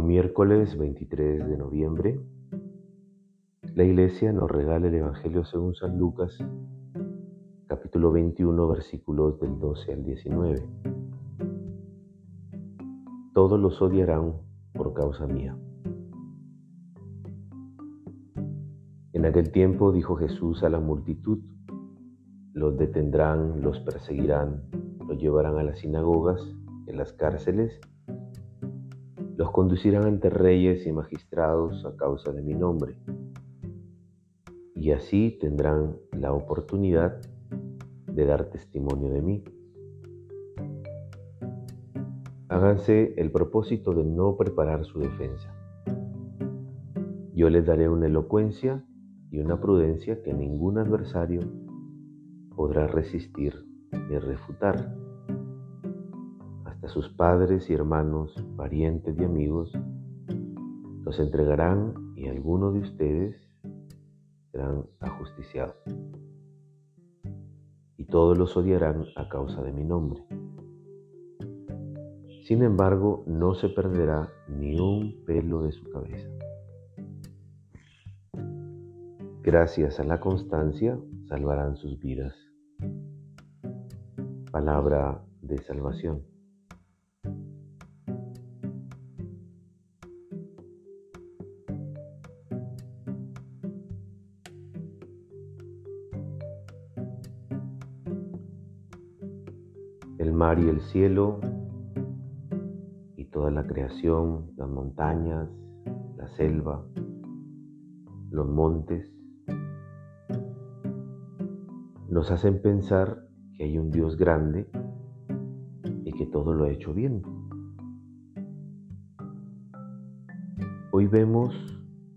Hoy miércoles 23 de noviembre, la iglesia nos regala el Evangelio según San Lucas, capítulo 21, versículos del 12 al 19. Todos los odiarán por causa mía. En aquel tiempo dijo Jesús a la multitud, los detendrán, los perseguirán, los llevarán a las sinagogas, en las cárceles, los conducirán ante reyes y magistrados a causa de mi nombre. Y así tendrán la oportunidad de dar testimonio de mí. Háganse el propósito de no preparar su defensa. Yo les daré una elocuencia y una prudencia que ningún adversario podrá resistir ni refutar sus padres y hermanos, parientes y amigos, los entregarán y algunos de ustedes serán ajusticiados. Y todos los odiarán a causa de mi nombre. Sin embargo, no se perderá ni un pelo de su cabeza. Gracias a la constancia salvarán sus vidas. Palabra de salvación. El mar y el cielo y toda la creación, las montañas, la selva, los montes, nos hacen pensar que hay un Dios grande y que todo lo ha hecho bien. Hoy vemos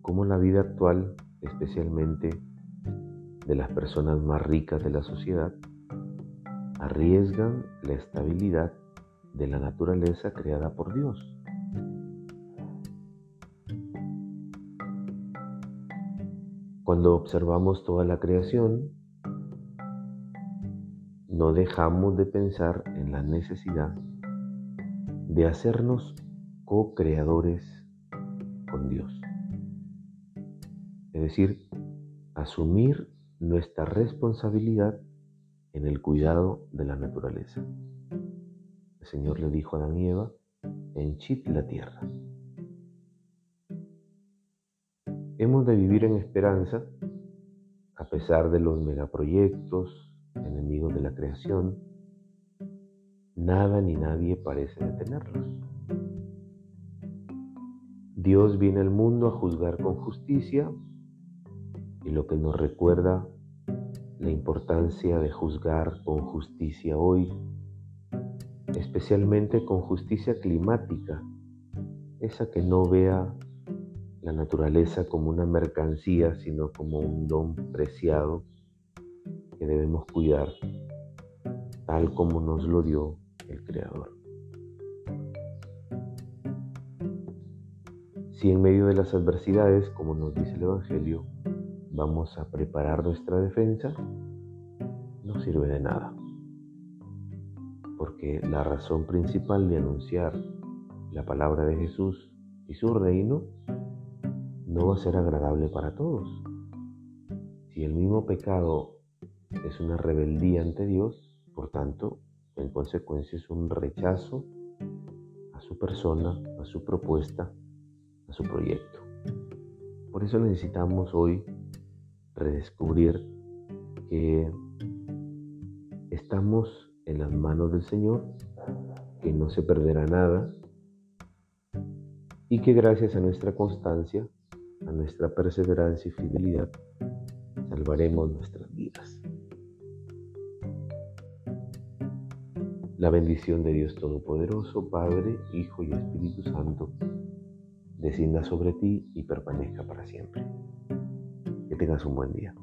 cómo la vida actual, especialmente de las personas más ricas de la sociedad, arriesgan la estabilidad de la naturaleza creada por Dios. Cuando observamos toda la creación, no dejamos de pensar en la necesidad de hacernos co-creadores con Dios. Es decir, asumir nuestra responsabilidad en el cuidado de la naturaleza. El Señor le dijo a Adán y Eva, henchid la tierra. Hemos de vivir en esperanza a pesar de los megaproyectos, enemigos de la creación. Nada ni nadie parece detenerlos. Dios viene al mundo a juzgar con justicia y lo que nos recuerda la importancia de juzgar con justicia hoy, especialmente con justicia climática, esa que no vea la naturaleza como una mercancía, sino como un don preciado que debemos cuidar, tal como nos lo dio el Creador. Si en medio de las adversidades, como nos dice el Evangelio, vamos a preparar nuestra defensa, no sirve de nada. Porque la razón principal de anunciar la palabra de Jesús y su reino no va a ser agradable para todos. Si el mismo pecado es una rebeldía ante Dios, por tanto, en consecuencia es un rechazo a su persona, a su propuesta, a su proyecto. Por eso necesitamos hoy redescubrir que estamos en las manos del Señor, que no se perderá nada y que gracias a nuestra constancia, a nuestra perseverancia y fidelidad, salvaremos nuestras vidas. La bendición de Dios Todopoderoso, Padre, Hijo y Espíritu Santo, descienda sobre ti y permanezca para siempre. Tengas un buen día.